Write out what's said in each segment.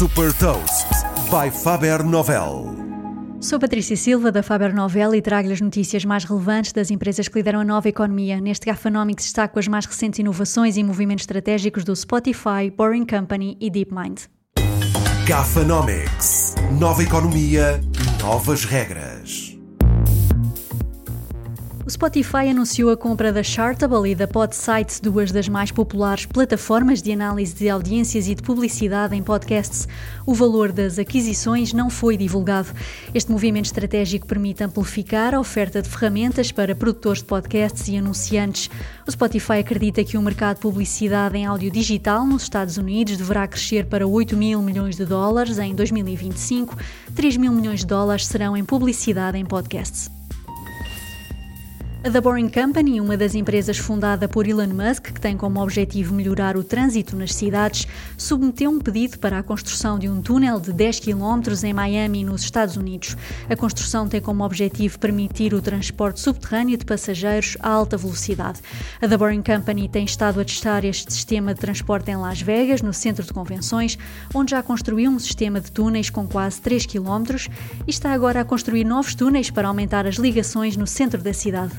Super Toast by Faber Novel. Sou Patrícia Silva da Faber Novel e trago-lhe as notícias mais relevantes das empresas que lideram a nova economia. Neste Gafanomics destaco as mais recentes inovações e movimentos estratégicos do Spotify, Boring Company e DeepMind. Gafanomics. Nova economia, novas regras. O Spotify anunciou a compra da Chartable e da Podsites, duas das mais populares plataformas de análise de audiências e de publicidade em podcasts. O valor das aquisições não foi divulgado. Este movimento estratégico permite amplificar a oferta de ferramentas para produtores de podcasts e anunciantes. O Spotify acredita que o mercado de publicidade em áudio digital nos Estados Unidos deverá crescer para 8 mil milhões de dólares em 2025. 3 mil milhões de dólares serão em publicidade em podcasts. A The Boring Company, uma das empresas fundada por Elon Musk, que tem como objetivo melhorar o trânsito nas cidades, submeteu um pedido para a construção de um túnel de 10 km em Miami, nos Estados Unidos. A construção tem como objetivo permitir o transporte subterrâneo de passageiros a alta velocidade. A The Boring Company tem estado a testar este sistema de transporte em Las Vegas, no centro de convenções, onde já construiu um sistema de túneis com quase 3 km e está agora a construir novos túneis para aumentar as ligações no centro da cidade.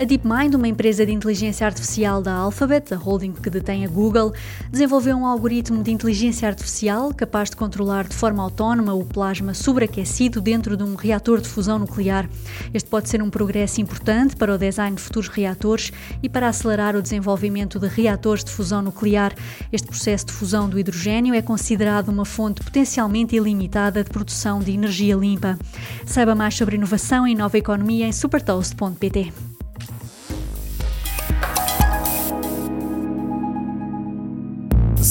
A DeepMind, uma empresa de inteligência artificial da Alphabet, a holding que detém a Google, desenvolveu um algoritmo de inteligência artificial capaz de controlar de forma autónoma o plasma sobreaquecido dentro de um reator de fusão nuclear. Este pode ser um progresso importante para o design de futuros reatores e para acelerar o desenvolvimento de reatores de fusão nuclear. Este processo de fusão do hidrogênio é considerado uma fonte potencialmente ilimitada de produção de energia limpa. Saiba mais sobre inovação e nova economia em supertoast.pt.